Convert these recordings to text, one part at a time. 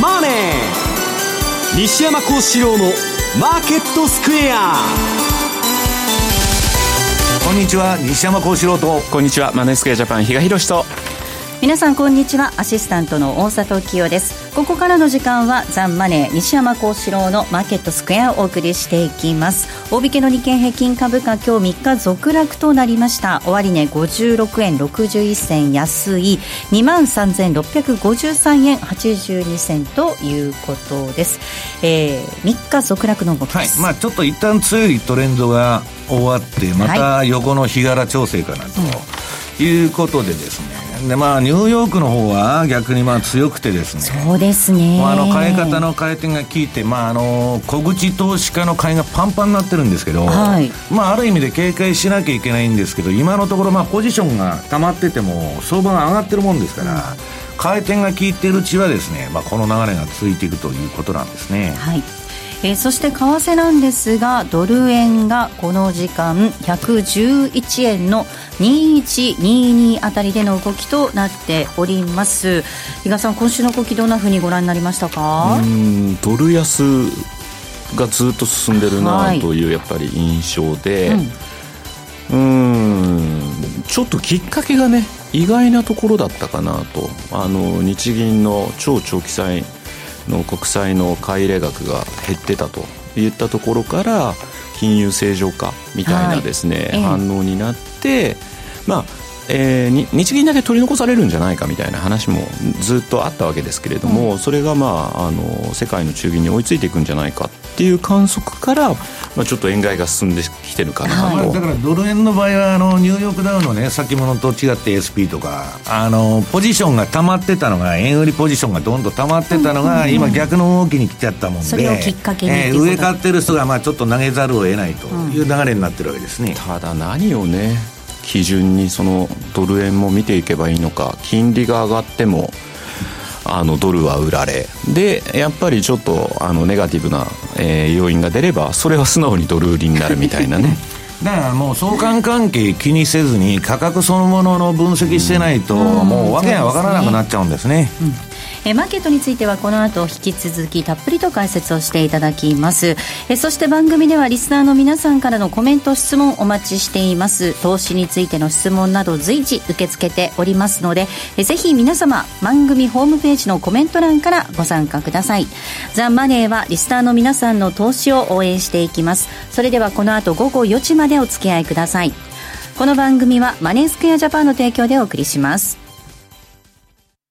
マネー」西山幸四郎の「マーケットスクエア」こんにちは西山幸四郎と。こんにちはマネースクエアジャパン比嘉宏と皆さんこんにちは。アシスタントの大里清です。ここからの時間はザンマネー西山幸四郎のマーケットスクエアをお送りしていきます。大引けの日経平均株価今日3日続落となりました。終値、ね、56円61銭安い。2万3653円82銭ということです、えー、3日続落の動きはい、まあちょっと一旦強いトレンドが終わってまた横の日柄調整かなと。いうことでですね、でまあ、ニューヨークの方は逆にまあ強くてですね、そうですね、まあ、あの買い方の回転が効いて、まあ、あの小口投資家の買いがパンパンになってるんですけど、はい、まあ、ある意味で警戒しなきゃいけないんですけど、今のところ、まあ、ポジションが溜まってても、相場が上がってるもんですから、回転が効いているうちはですね、まあ、この流れが続いていくということなんですね。はいえー、そして為替なんですがドル円がこの時間111円の2122あたりでの動きとなっております。比嘉さん今週の動きどんなふうにご覧になりましたか？うんドル安がずっと進んでるなというやっぱり印象で、はいうん、うんちょっときっかけがね意外なところだったかなと。あの日銀の超長期債の国債の買い入れ額が減ってたといったところから金融正常化みたいなですね、はい、反応になって、まあえー、日銀だけ取り残されるんじゃないかみたいな話もずっとあったわけですけれども、うん、それが、まあ、あの世界の中銀に追いついていくんじゃないかっていう観測から、まあ、ちょっと円買いが進んできてるかなと、はい、だからドル円の場合はあのニューヨークダウの、ね、先物と違って SP とかあのポジションが溜まってたのが円売りポジションがどんどん溜まってたのが、うん、今逆の動きに来ちゃったもんでそれをきっかけに、えー、上買ってる人がまあちょっと投げざるを得ないという流れになってるわけですね、ただ何をね基準にそのドル円も見ていけばいいのか金利が上がってもあのドルは売られでやっぱりちょっとあのネガティブな、えー、要因が出ればそれは素直にドル売りになるみたいなね。だからもう相関関係気にせずに価格そのものの分析してないと、もう訳が分からなくなっちゃうんですね。うんえマーケットについてはこの後引き続きたっぷりと解説をしていただきます。えそして番組ではリスナーの皆さんからのコメント質問お待ちしています。投資についての質問など随時受け付けておりますのでえぜひ皆様番組ホームページのコメント欄からご参加ください。ザ・マネーはリスナーの皆さんの投資を応援していきます。それではこの後午後4時までお付き合いください。この番組はマネースクエアジャパンの提供でお送りします。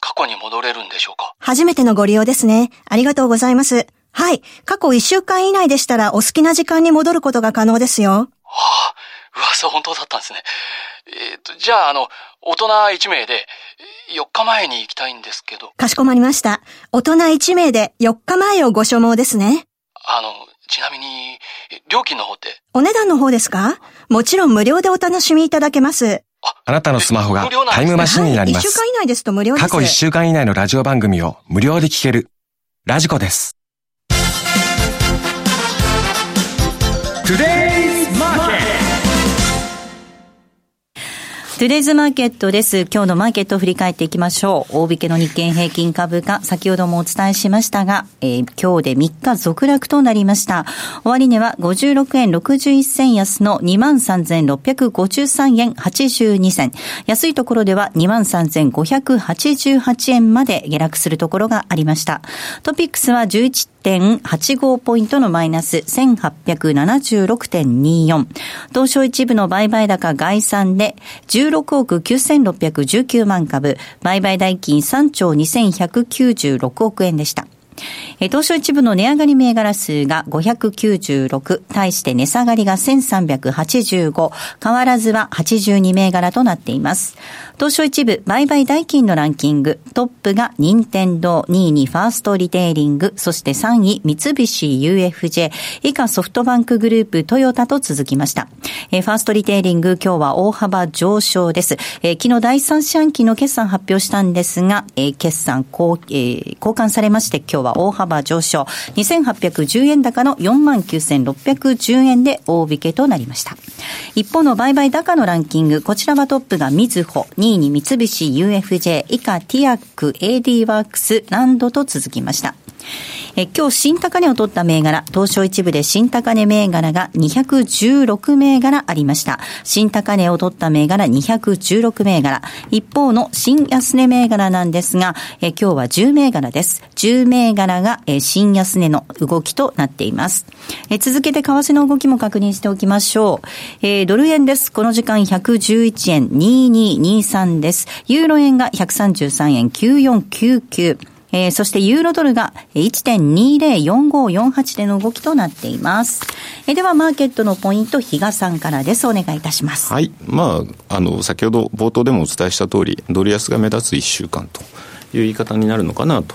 過去に戻れるんでしょうか？初めてのご利用ですね。ありがとうございます。はい。過去1週間以内でしたらお好きな時間に戻ることが可能ですよ。はあ、噂本当だったんですね。えっ、ー、と、じゃあ、あの、大人1名で、4日前に行きたいんですけど。かしこまりました。大人1名で4日前をご所望ですね。あの、ちなみに、料金の方って？お値段の方ですか？もちろん無料でお楽しみいただけます。あなたのスマホがタイムマシンになります。1週間以内ですと無料です。過去1週間以内のラジオ番組を無料で聞ける。ラジコです。トゥデイトゥデイズマーケットです。今日のマーケットを振り返っていきましょう。大引けの日経平均株価、先ほどもお伝えしましたが、えー、今日で3日続落となりました。終値は56円61銭安の23,653円82銭。安いところでは23,588円まで下落するところがありました。トピックスは11 0.85ポイントのマイナス1876.24。東証一部の売買高概算で16億9619万株、売買代金3兆2196億円でした。えー、東証一部の値上がり銘柄数が596、対して値下がりが1385、変わらずは82銘柄となっています。東証一部売買代金のランキング、トップが任天堂、2位にファーストリテイリング、そして3位三菱 UFJ、以下ソフトバンクグループ、トヨタと続きました。え、ファーストリテイリング、今日は大幅上昇です。え、昨日第三四半期の決算発表したんですが、え、決算交,、え、交換されまして、今日は大幅上昇。2810円高の49,610円で大引けとなりました。一方の売買高のランキング、こちらはトップがみずほ、2位に三菱 UFJ、以下ティアック、AD ワークス、ランドと続きました。え今日新高値を取った銘柄、東証一部で新高値銘柄が216銘柄ありました。新高値を取った銘柄216銘柄。一方の新安値銘柄なんですが、え今日は10銘柄です。10銘柄が、え新安値の動きとなっています。え続けて為替の動きも確認しておきましょう。えー、ドル円です。この時間111円2223です。ユーロ円が133円9499。えー、そしてユーロドルが1.204548での動きとなっています。えー、では、マーケットのポイント、比嘉さんからです。お願いいたします。はい。まあ、あの、先ほど冒頭でもお伝えした通り、ドル安が目立つ1週間と。いう言い方になるのかなと。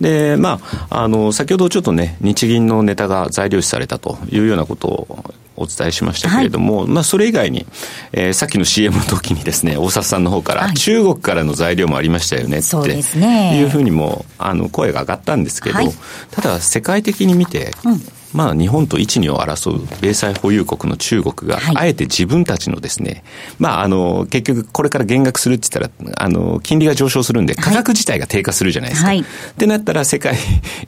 で、まあ、あの、先ほどちょっとね、日銀のネタが材料視されたというようなことをお伝えしましたけれども、はい、まあ、それ以外に、えー、さっきの CM の時にですね、大札さんの方から、はい、中国からの材料もありましたよねっていうふうにも、あの、声が上がったんですけど、はい、ただ、世界的に見て、うんまあ、日本と一二を争う米債保有国の中国が、あえて自分たちのですね、まあ、あの、結局これから減額するって言ったら、あの、金利が上昇するんで、価格自体が低下するじゃないですか。はい、ってなったら、世界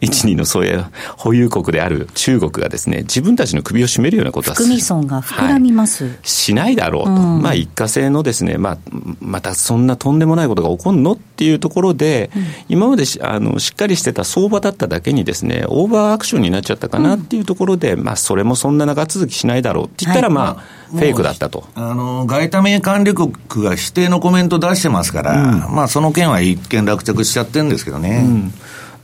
一二のそういう保有国である中国がですね、自分たちの首を絞めるようなことは含み損が膨らみます、はい、しないだろうと。うん、まあ、一過性のですね、まあ、またそんなとんでもないことが起こるのっていうところで、うん、今までしあのしっかりしてた相場だっただけにですね、オーバーアクションになっちゃったかなっていうところで、うん、まあ、それもそんな長続きしないだろうって言ったら、まあ、フェイクだったと。あの、外為管理国が否定のコメント出してますから、うん、まあ、その件は一見落着しちゃってるんですけどね。うん。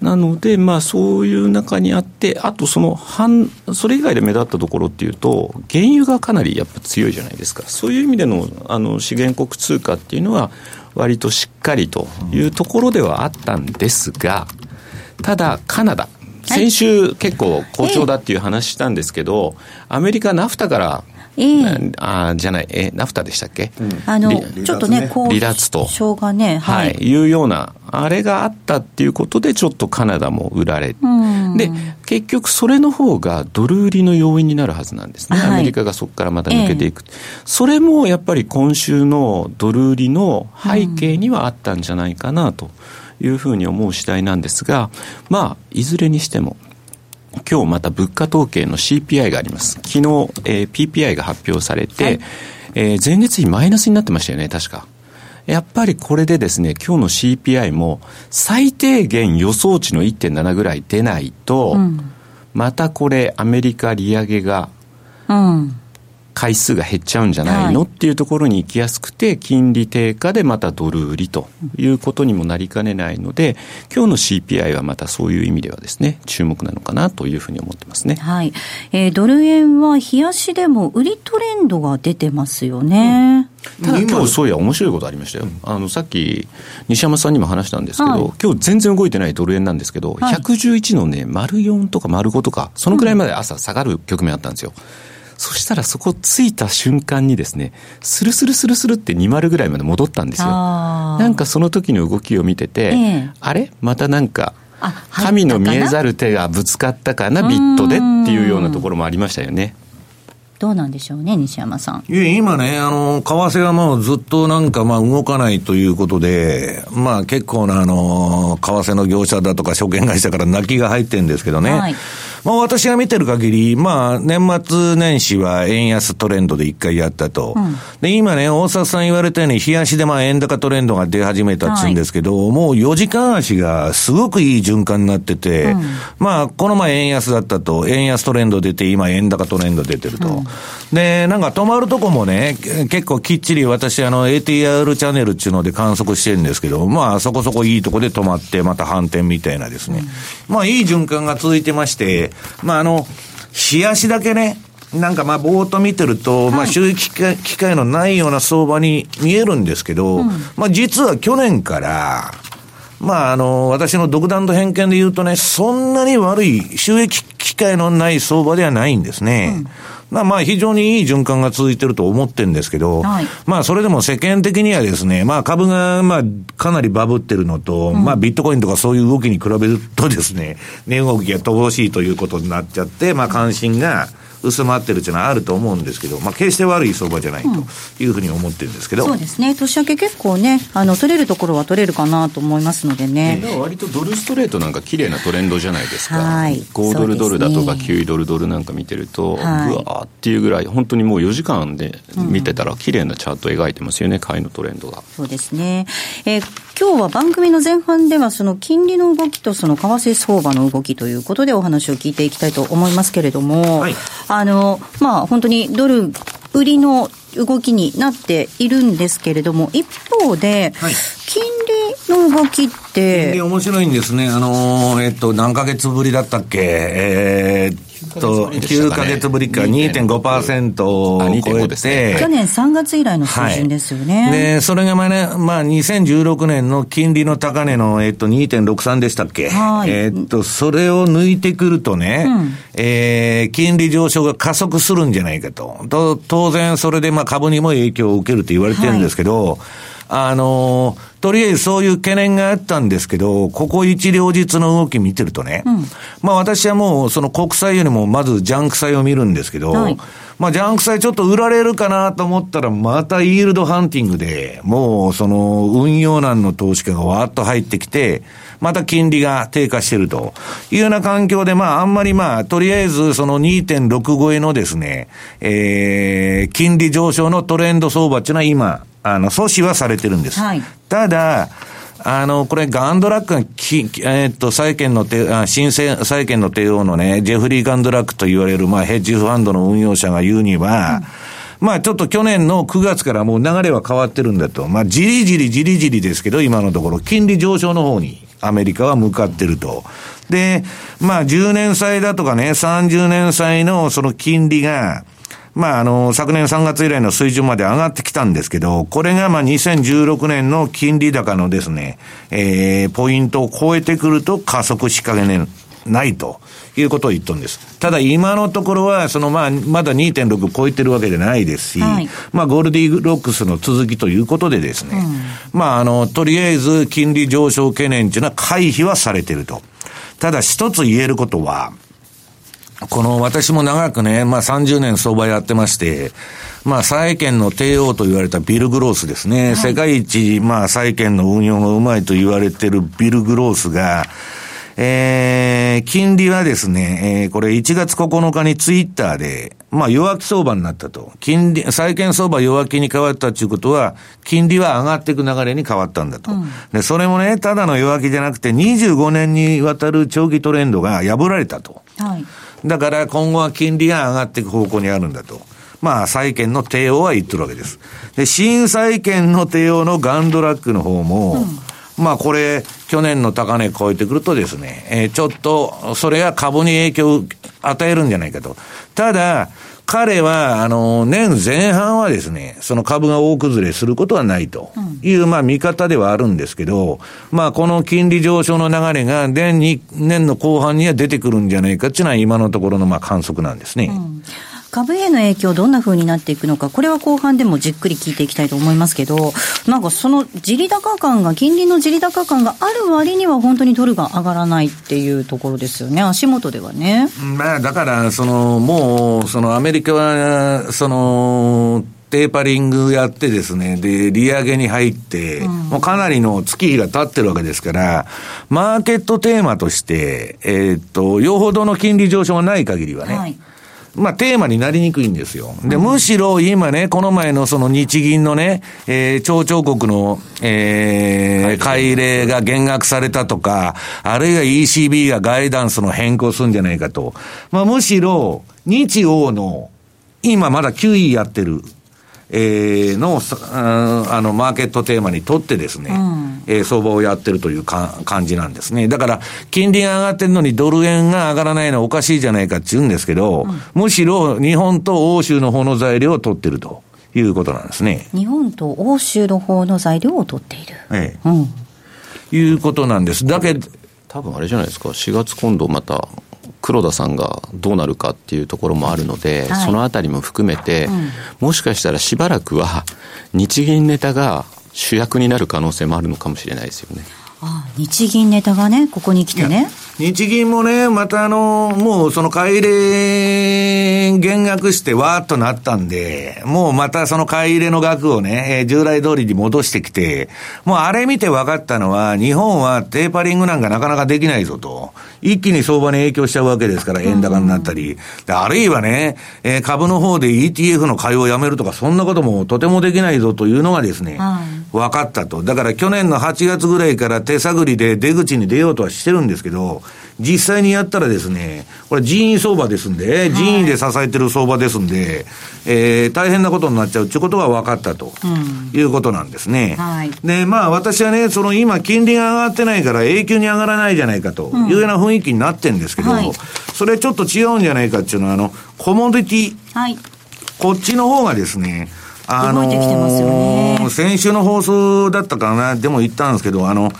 なので、まあ、そういう中にあって、あとその半、それ以外で目立ったところっていうと、原油がかなりやっぱ強いじゃないですか、そういう意味でのあの資源国通貨っていうのは、割としっかりというところではあったんですが、ただ、カナダ、先週結構好調だっていう話したんですけど、アメリカ、ナフタからえー、あじゃない、えナフタでしたっけ、うん、あのちょっとね、離脱と、がね、はい、はい、いうような、あれがあったっていうことで、ちょっとカナダも売られ、で結局、それの方がドル売りの要因になるはずなんですね、はい、アメリカがそこからまた抜けていく、えー、それもやっぱり今週のドル売りの背景にはあったんじゃないかなというふうに思う次第なんですが、まあ、いずれにしても、今日また物価統計の CPI があります。昨日、えー、PPI が発表されて、はい、えー、前月比マイナスになってましたよね、確か。やっぱりこれでですね、今日の CPI も最低限予想値の1.7ぐらい出ないと、うん、またこれアメリカ利上げが、うん回数が減っちゃうんじゃないの、はい、っていうところに行きやすくて、金利低下でまたドル売りということにもなりかねないので、今日の CPI はまたそういう意味ではですね、注目なのかなというふうに思ってますね。はい。えー、ドル円は冷やしでも売りトレンドが出てますよね。うん、ただ今日そういや面白いことありましたよ。あの、さっき西山さんにも話したんですけど、はい、今日全然動いてないドル円なんですけど、はい、111のね、丸4とか丸5とか、そのくらいまで朝下がる局面あったんですよ。うんそしたらそこついた瞬間にですね、スルスルスルスルって2丸ぐらいまで戻ったんですよ。なんかその時の動きを見てて、えー、あれ？またなんか、神の見えざる手がぶつかったかな、ビットでっていうようなところもありましたよね。どうなんでしょうね、西山さん。いや、今ね、あの、為替がもうずっとなんかまあ動かないということで、まあ結構なあの、為替の業者だとか証券会社から泣きが入ってるんですけどね。はいまあ私が見てる限り、まあ年末年始は円安トレンドで一回やったと。うん、で、今ね、大阪さん言われたように、冷やしでまあ円高トレンドが出始めたっつうんですけど、はい、もう4時間足がすごくいい循環になってて、うん、まあこの前円安だったと、円安トレンド出て、今円高トレンド出てると。うん、で、なんか止まるとこもね、結構きっちり私あの ATR チャンネルっていうので観測してるんですけど、まあそこそこいいとこで止まって、また反転みたいなですね。まあいい循環が続いてまして、まああの、冷やしだけね、なんかまあ、ぼーっと見てると、はい、まあ、収益機会のないような相場に見えるんですけど、うん、まあ、実は去年から、まあ、あの、私の独断と偏見で言うとね、そんなに悪い収益機会のない相場ではないんですね。うんまあまあ非常にいい循環が続いてると思ってるんですけど、はい、まあそれでも世間的にはですね、まあ株がまあかなりバブってるのと、うん、まあビットコインとかそういう動きに比べるとですね、値動きが乏しいということになっちゃって、まあ関心が、薄まってるっていうのはあると思うんですけど、まあ、決して悪い相場じゃないというふうに思ってるんですけど、うん、そうですね、年明け結構ね、あの取れるところは取れるかなと思いますのでね。え割とドルストレートなんか綺麗なトレンドじゃないですか、はい、5ドルドルだとか9ドルドルなんか見てると、はい、うわーっていうぐらい、本当にもう4時間で見てたら、綺麗なチャート描いてますよね、買いのトレンドが。そうですね、えー、今日は番組の前半では、その金利の動きとその為替相場の動きということでお話を聞いていきたいと思いますけれども、はい、あの、まあまあ、本当にドル売りの動きになっているんですけれども、一方で、はい、金利の動きって。金利面白いんですね。あのー、えっと、何ヶ月ぶりだったっけ？えー、と、9か月ぶりか2.5%を超えて、去年3月以来の水準ですよね。はい、で、それがまあね、まあ2016年の金利の高値の、えっと、2.63でしたっけ？はい。えっと、それを抜いてくるとね、うん、えー、金利上昇が加速するんじゃないかと。と当然それでまあ株にも影響を受けると言われてるんですけど、はいあのとりあえずそういう懸念があったんですけど、ここ一両日の動き見てるとね、うん、まあ私はもうその国債よりもまずジャンク債を見るんですけど、はい、まあジャンク債ちょっと売られるかなと思ったらまたイールドハンティングで、もうその運用難の投資家がわーっと入ってきて、また金利が低下してるというような環境で、まああんまりまあとりあえずその2.6超えのですね、えー、金利上昇のトレンド相場っていうのは今、あの、阻止はされてるんです。はい、ただ、あの、これ、ガンドラックがき、えー、っと、債券の手、あ新債券の帝王のね、ジェフリー・ガンドラックと言われる、まあ、ヘッジファンドの運用者が言うには、うん、まあ、ちょっと去年の9月からもう流れは変わってるんだと。まあ、じりじりじりじりですけど、今のところ、金利上昇の方に、アメリカは向かってると。で、まあ、10年債だとかね、30年債のその金利が、まあ、あの、昨年3月以来の水準まで上がってきたんですけど、これがまあ2016年の金利高のですね、えー、ポイントを超えてくると加速しかけないということを言ったんです。ただ今のところは、そのまあ、まだ2.6超えてるわけじゃないですし、はい、まあ、ゴールディロックスの続きということでですね、うん、まあ、あの、とりあえず金利上昇懸念というのは回避はされてると。ただ一つ言えることは、この私も長くね、まあ30年相場やってまして、まあ債券の帝王と言われたビル・グロースですね。はい、世界一、まあ債券の運用がうまいと言われてるビル・グロースが、えー、金利はですね、えー、これ1月9日にツイッターで、まあ弱気相場になったと。金利、債券相場弱気に変わったということは、金利は上がっていく流れに変わったんだと。うん、で、それもね、ただの弱気じゃなくて、25年にわたる長期トレンドが破られたと。はいだから今後は金利が上がっていく方向にあるんだと。まあ、債券の帝王は言ってるわけです。で、新債券の帝王のガンドラックの方も、うん、まあこれ、去年の高値超えてくるとですね、えー、ちょっと、それが株に影響を与えるんじゃないかと。ただ、彼は、あの、年前半はですね、その株が大崩れすることはないという、まあ見方ではあるんですけど、まあこの金利上昇の流れが年に、年の後半には出てくるんじゃないかっていうのは今のところのまあ観測なんですね。うん株への影響、どんなふうになっていくのか、これは後半でもじっくり聞いていきたいと思いますけど、なんかその地利高感が、金利の地利高感がある割には、本当にドルが上がらないっていうところですよね、足元ではね。まあ、だから、その、もう、そのアメリカは、その、テーパリングやってですね、で、利上げに入って、うん、もうかなりの月日が経ってるわけですから、マーケットテーマとして、えー、っと、よほどの金利上昇がない限りはね、はいまあ、テーマになりにくいんですよ。で、むしろ今ね、この前のその日銀のね、えー、町長国の、えー、改例が減額されたとか、あるいは ECB がガイダンスの変更するんじゃないかと。まあ、むしろ、日欧の、今まだ9位やってる、えー、の、あの、マーケットテーマにとってですね、うん、えー、相場をやってるというか感じなんですね。だから、金利が上がってるのにドル円が上がらないのはおかしいじゃないかって言うんですけど、うん、むしろ日本と欧州の方の材料を取ってるということなんですね。日本と欧州の方の材料を取っている。ええ。うん。いうことなんです。だけど、多分あれじゃないですか、4月今度また黒田さんがどうなるかっていうところもあるので、はい、そのあたりも含めて、うん、もしかしたらしばらくは日銀ネタが主役になる可能性もあるのかもしれないですよね。ああ日銀ネタがね、ここに来てね。日銀もね、またあの、もうその買い入れ減額してわーっとなったんで、もうまたその買い入れの額をね、従来通りに戻してきて、もうあれ見て分かったのは、日本はテーパリングなんかなかなかできないぞと。一気に相場に影響しちゃうわけですから、円高になったり。あるいはね、えー、株の方で ETF の買いをやめるとか、そんなこともとてもできないぞというのがですね、分かったと。だから去年の8月ぐらいから手探りで出口に出ようとはしてるんですけど、実際にやったらですね、これ人員相場ですんで、人員で支えてる相場ですんで、えー、大変なことになっちゃうっていうことが分かったと、いうことなんですね。はい、で、まあ私はね、その今金利が上がってないから永久に上がらないじゃないかというような雰囲気になってるんですけど、はい、それちょっと違うんじゃないかっていうのは、あの、コモディティ、はい、こっちの方がですね、あのー、先週の放送だったかな、でも言ったんですけど、あの、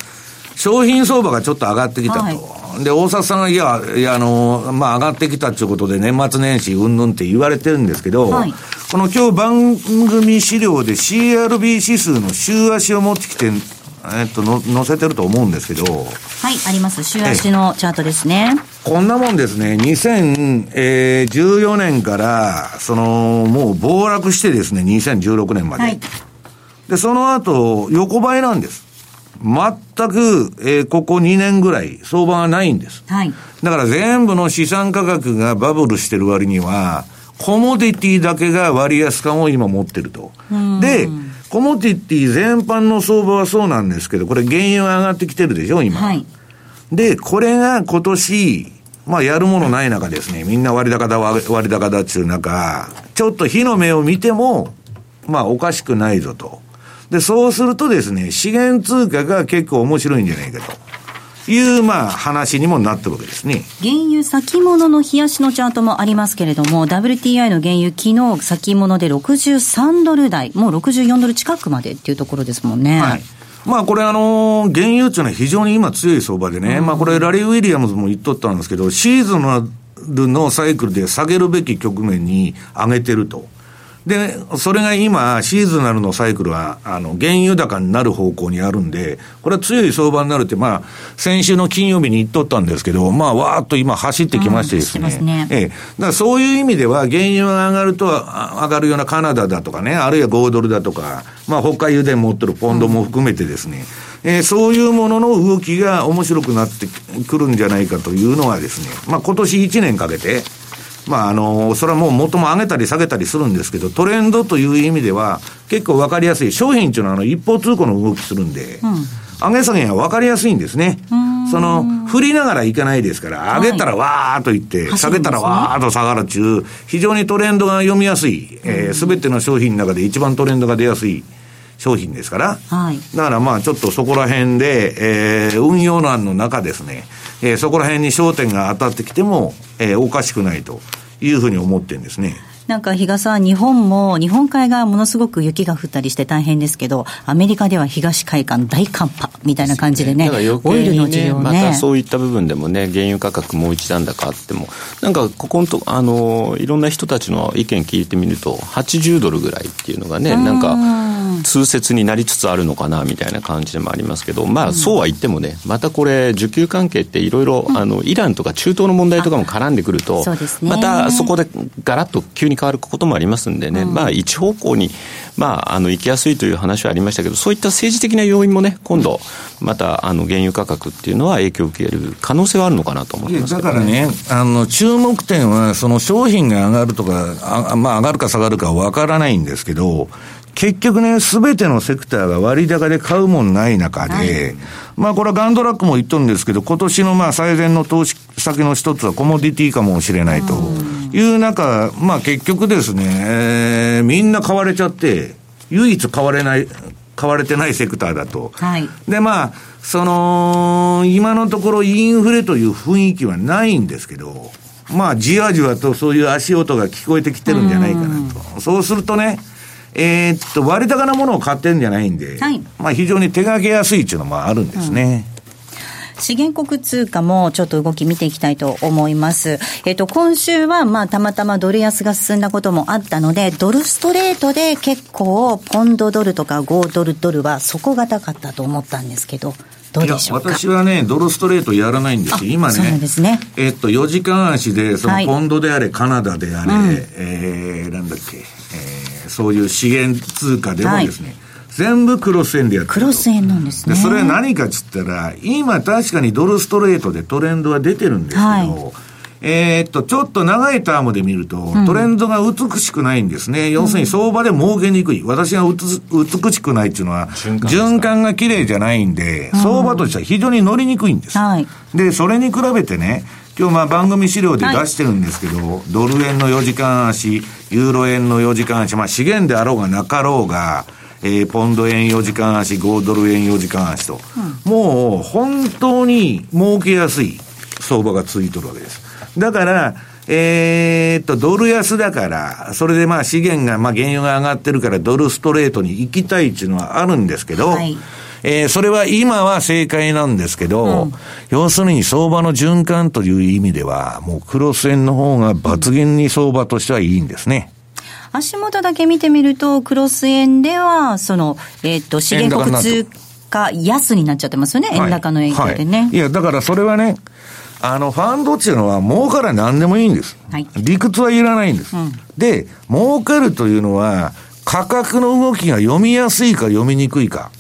商品相場がちょっと上がってきたと。はい、で、大阪さんが、いや、いや、あの、まあ、上がってきたということで、年末年始、うんぬんって言われてるんですけど、はい、この今日番組資料で CRB 指数の週足を持ってきて、えっと、の載せてると思うんですけど。はい、あります。週足のチャートですね。こんなもんですね、2014年から、その、もう暴落してですね、2016年まで。はい、で、その後、横ばいなんです。全く、えー、ここ2年ぐらい相場がないんです。はい。だから全部の資産価格がバブルしてる割には、コモディティだけが割安感を今持ってると。で、コモディティ全般の相場はそうなんですけど、これ原油が上がってきてるでしょ、今。はい。で、これが今年、まあやるものない中ですね、みんな割高だ割高だっていう中、ちょっと火の目を見ても、まあおかしくないぞと。で、そうするとですね、資源通貨が結構面白いんじゃないかと。いう、まあ、話にもなってるわけですね。原油先物の冷やしのチャートもありますけれども、WTI の原油、昨日先物で63ドル台、もう64ドル近くまでっていうところですもんね。はい。まあこれあの原油っていうのは非常に今強い相場でね、うん、まあこれラリー・ウィリアムズも言っとったんですけど、シーズンのサイクルで下げるべき局面に上げてると。で、それが今、シーズナルのサイクルは、あの、原油高になる方向にあるんで、これは強い相場になるって、まあ、先週の金曜日に言っとったんですけど、まあ、わーっと今走ってきましてですね。うん、ねええ。だからそういう意味では、原油が上がると、上がるようなカナダだとかね、あるいは5ドルだとか、まあ、北海油田持ってるポンドも含めてですね、うん、えー、そういうものの動きが面白くなってくるんじゃないかというのはですね、まあ、今年1年かけて、まあ、あの、それはもう元も上げたり下げたりするんですけど、トレンドという意味では、結構分かりやすい。商品っていうのは、あの、一方通行の動きするんで、うん、上げ下げが分かりやすいんですね。その、振りながらいかないですから、上げたらわーっといって、はい、下げたらわーっと下がるっていう、非常にトレンドが読みやすい、す、えー、べ、ての商品の中で一番トレンドが出やすい。商品ですから、はい、だからまあちょっとそこら辺で、えー、運用難の中ですね、えー、そこら辺に焦点が当たってきても、えー、おかしくないというふうに思ってるんですね。なんか比嘉さん、日本も日本海側ものすごく雪が降ったりして大変ですけど、アメリカでは東海岸大寒波みたいな感じでね、ねオイルの需要ね。またそういった部分でもね、原油価格もう一段高あっても、なんかここんと、あの、いろんな人たちの意見聞いてみると、80ドルぐらいっていうのがね、なんか、通説になりつつあるのかなみたいな感じでもありますけど、まあ、そうは言ってもね、またこれ、需給関係っていろいろ、あの、イランとか中東の問題とかも絡んでくると、またそこでガラッと急に変わることもありますんでね、まあ、一方向に、まあ、あの、行きやすいという話はありましたけど、そういった政治的な要因もね、今度、また、あの、原油価格っていうのは影響を受ける可能性はあるのかなと思ってます、ね、だからね、あの、注目点は、その商品が上がるとか、あまあ、上がるか下がるかわからないんですけど、結局ね、すべてのセクターが割高で買うもんない中で、はい、まあこれはガンドラックも言っとるんですけど、今年のまあ最善の投資先の一つはコモディティかもしれないという中、まあ結局ですね、えー、みんな買われちゃって、唯一買われない、買われてないセクターだと。はい、でまあ、その、今のところインフレという雰囲気はないんですけど、まあじわじわとそういう足音が聞こえてきてるんじゃないかなと。そうするとね、えー、っと、割高なものを買ってるんじゃないんで、はい、まあ非常に手がけやすいっていうのもあるんですね。うん資源国通貨もちょっと動き見ていきたいと思います。えっ、と、今週はまあたまたまドル安が進んだこともあったので、ドルストレートで結構ポンドドルとか5ドルドルは底堅かったと思ったんですけど、どうでしょう私はね、ドルストレートやらないんですよ。今ね、ねえっと、4時間足で、そのポンドであれ、はい、カナダであれ、うん、えー、なんだっけ、えーそういう資源通貨でもですね、はい、全部クロス円でやってるクロス円なんですね。で、それは何かっつったら、今確かにドルストレートでトレンドは出てるんですけど、はいえー、っと、ちょっと長いタームで見ると、トレンドが美しくないんですね。うん、要するに相場で儲けにくい。私が美しくないっていうのは、循環が綺麗じゃないんで、相場としては非常に乗りにくいんです。はい、で、それに比べてね、今日まあ番組資料で出してるんですけど、はい、ドル円の4時間足、ユーロ円の4時間足、まあ資源であろうがなかろうが、えー、ポンド円4時間足、5ドル円4時間足と、うん、もう本当に儲けやすい相場が続いてるわけです。だから、えー、っと、ドル安だから、それでまあ資源が、まあ原油が上がってるからドルストレートに行きたいっていうのはあるんですけど、はいえー、それは今は正解なんですけど、うん、要するに相場の循環という意味では、もうクロス円の方が抜群に相場としてはいいんですね。足元だけ見てみると、クロス円では、その、えっ、ー、と、資源国通貨安になっちゃってますよね、円高の影響でね。はいはい、いや、だからそれはね、あの、ファンドっていうのは儲から何でもいいんです。はい、理屈はいらないんです。うん、で、儲かるというのは、価格の動きが読みやすいか読みにくいか。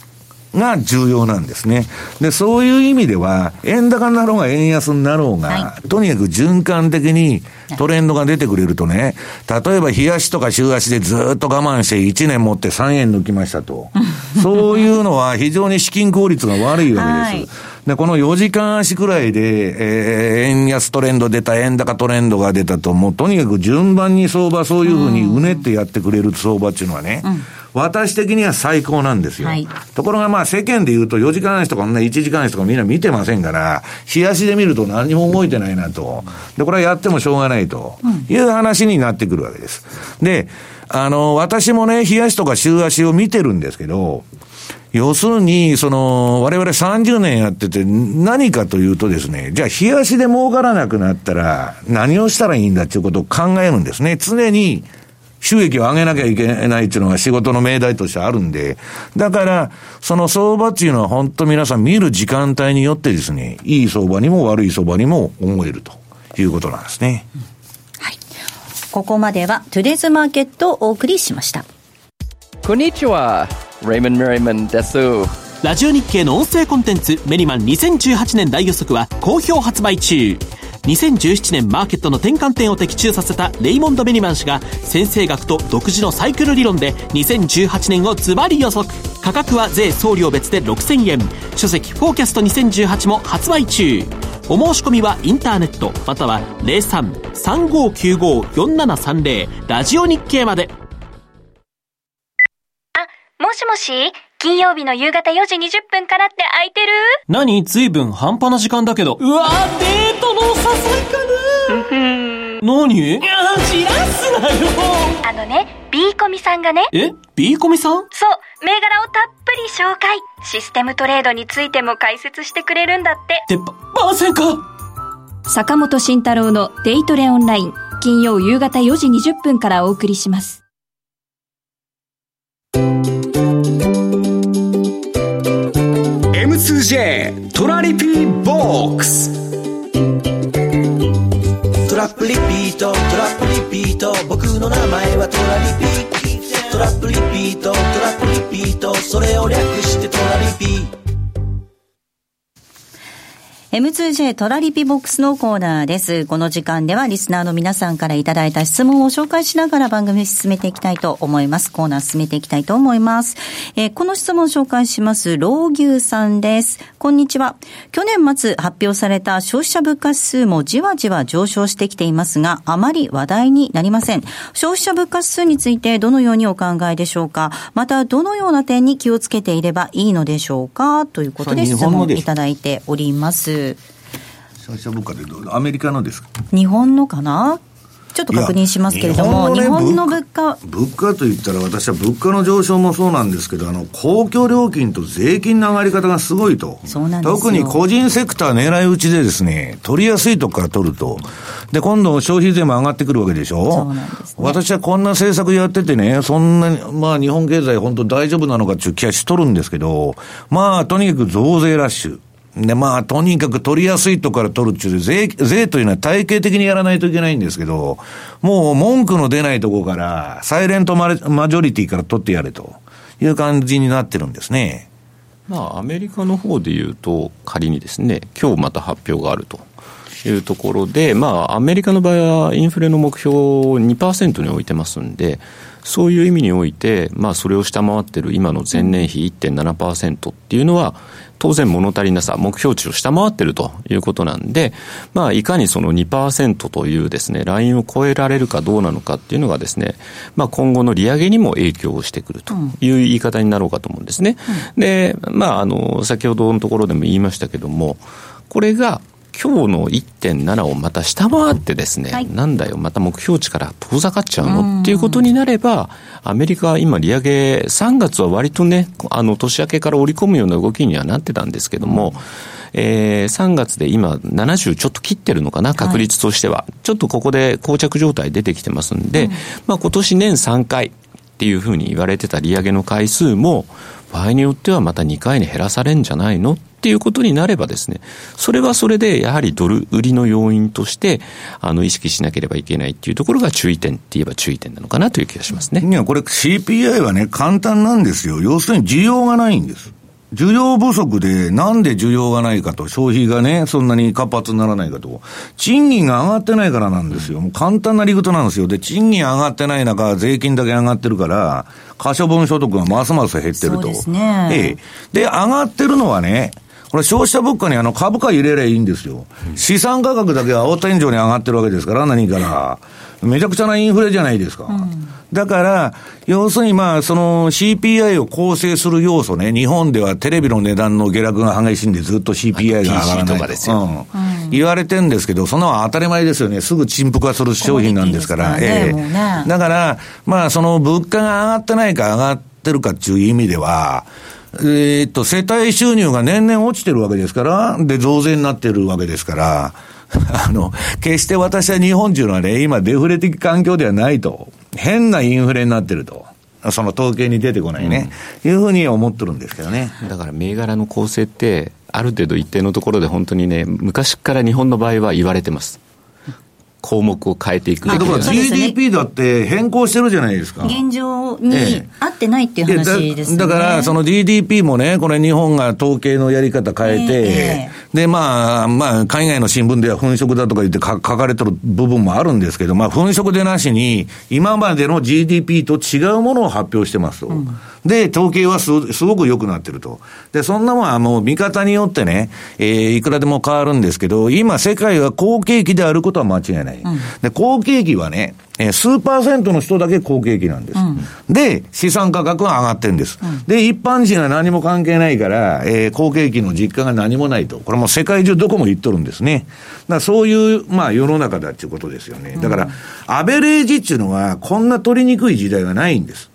が重要なんですね。で、そういう意味では、円高になろうが円安になろうが、はい、とにかく循環的にトレンドが出てくれるとね、例えば冷やしとか週足でずっと我慢して1年持って3円抜きましたと。そういうのは非常に資金効率が悪いわけです。はいで、この4時間足くらいで、えー、円安トレンド出た、円高トレンドが出たと、もうとにかく順番に相場、そういうふうにうねってやってくれる相場っていうのはね、うん私的には最高なんですよ。はい、ところがまあ世間で言うと4時間足とかね、1時間足とかみんな見てませんから、日足で見ると何も動いてないなと。で、これはやってもしょうがないという話になってくるわけです。で、あの、私もね、日足とか週足を見てるんですけど、要するに、その、我々30年やってて何かというとですね、じゃあ、日足で儲からなくなったら何をしたらいいんだっていうことを考えるんですね。常に収益を上げなきゃいけないっていうのが仕事の命題としてあるんで、だから、その相場っていうのは本当皆さん見る時間帯によってですね、いい相場にも悪い相場にも思えるということなんですね。はい。ここまではトゥデイズマーケットをお送りしました。こんにちは。レイモン・メリマンです。ラジオ日経の音声コンテンツメリマン2018年大予測は好評発売中。2017年マーケットの転換点を的中させたレイモンド・ベニマン氏が先生学と独自のサイクル理論で2018年をズバリ予測。価格は税送料別で6000円。書籍「フォーキャスト2018」も発売中。お申し込みはインターネットまたは03-3595-4730ラジオ日経まで。あもしもし？金曜日の夕方4時20分からって空いてる？何？随分半端な時間だけど。うわデートの誘いかな？何？いや、じらすなよあのね、B コミさんがね。え ?B コミさん？そう、銘柄をたっぷり紹介。システムトレードについても解説してくれるんだって。って、ませんか？坂本慎太郎のデイトレオンライン、金曜夕方4時20分からお送りします。DJ トラリピーボックス。トラップリピートトラップリピート。僕の名前はトラリピー。トラップリピートトラップリピート。それを略してトラリピ M2J トラリピボックスのコーナーです。この時間ではリスナーの皆さんからいただいた質問を紹介しながら番組を進めていきたいと思います。コーナー進めていきたいと思います。えー、この質問を紹介します、老牛さんです。こんにちは。去年末発表された消費者物価指数もじわじわ上昇してきていますが、あまり話題になりません。消費者物価指数についてどのようにお考えでしょうか？また、どのような点に気をつけていればいいのでしょうか？ということで質問いただいております。消費者物価でどうアメリカのですか？日本のかな？ちょっと確認しますけれども、日本,、の物価。物価といったら、私は物価の上昇もそうなんですけど、あの、公共料金と税金の上がり方がすごいと。そうなん特に個人セクター狙い撃ちでですね、取りやすいとこから取ると。で、今度消費税も上がってくるわけでしょ？そうなんです、ね、私はこんな政策やっててね、そんなに、まあ日本経済本当大丈夫なのかっていう気はしとるんですけど、まあとにかく増税ラッシュ。で、まあ、とにかく取りやすいとこから取るっていう税、税というのは体系的にやらないといけないんですけど、もう文句の出ないとこから、サイレントマジョリティから取ってやれという感じになってるんですね。まあ、アメリカの方でいうと、仮にですね、今日また発表があると。いうところで、まあ、アメリカの場合はインフレの目標を2%に置いてますんで、そういう意味において、まあ、それを下回ってる今の前年比1.7%っていうのは、当然物足りなさ、目標値を下回っているということなんで、まあ、いかにその2%というですね、ラインを超えられるかどうなのかっていうのがですね、まあ、今後の利上げにも影響をしてくるという言い方になろうかと思うんですね。うん、で、まあ、あの、先ほどのところでも言いましたけども、これが今日の1.7をまた下回ってですね、はい、なんだよ、また目標値から遠ざかっちゃうの？っていうことになれば、アメリカは今利上げ、3月は割とね、あの、年明けから織り込むような動きにはなってたんですけども、えー、3月で今70ちょっと切ってるのかな、確率としては。はい、ちょっとここで膠着状態出てきてますんで、うん、まあ今年年3回っていうふうに言われてた利上げの回数も、場合によってはまた2回に減らされるんじゃないの？っていうことになればですね、それはそれでやはりドル売りの要因として、あの、意識しなければいけないっていうところが注意点って言えば注意点なのかなという気がしますね。いや、これ CPI はね、簡単なんですよ。要するに需要がないんです。需要不足で、なんで需要がないかと、消費がね、そんなに活発にならないかと。賃金が上がってないからなんですよ。もう簡単な理屈なんですよ。で、賃金上がってない中、税金だけ上がってるから、可処分所得がますます減ってると。そうですね。ええ。で、上がってるのはね、これ消費者物価にあの株価入れりゃいいんですよ。資産価格だけは青天井に上がってるわけですから、何から。めちゃくちゃなインフレじゃないですか。うん、だから、要するにまあ、その CPI を構成する要素ね、日本ではテレビの値段の下落が激しいんでずっと CPI が上がらないと。かですよ、うん。言われてんですけど、そんなのは当たり前ですよね。すぐ陳腐化する商品なんですから。ええー、だから、まあ、その物価が上がってないか上がってるかっていう意味では、えー、っと、世帯収入が年々落ちてるわけですから、で、増税になってるわけですから、あの、決して私は日本中はね、今デフレ的環境ではないと。変なインフレになってると。その統計に出てこないね、うん、いうふうに思ってるんですけどね。だから銘柄の構成って、ある程度一定のところで本当にね、昔から日本の場合は言われてます。項目を変えていくだから GDP だって変更してるじゃないですか。現状に合ってないっていう話ですね。だから、その GDP もね、これ日本が統計のやり方変えて、えー、で、まあ、まあ、海外の新聞では粉飾だとか言って書かれてる部分もあるんですけど、まあ、粉飾でなしに、今までの GDP と違うものを発表してますと。うんで、統計はすすごく良くなってると。で、そんなもんはもう見方によってね、えー、いくらでも変わるんですけど、今世界は好景気であることは間違いない。うん、で、好景気はね、えー、数パーセントの人だけ好景気なんです。うん、で、資産価格は上がってるんです。うん、で、一般人は何も関係ないから、えー、好景気の実感が何もないと。これも世界中どこも言っとるんですね。だからそういう、まあ世の中だっていうことですよね。だから、アベレージっていうのは、こんな取りにくい時代はないんです。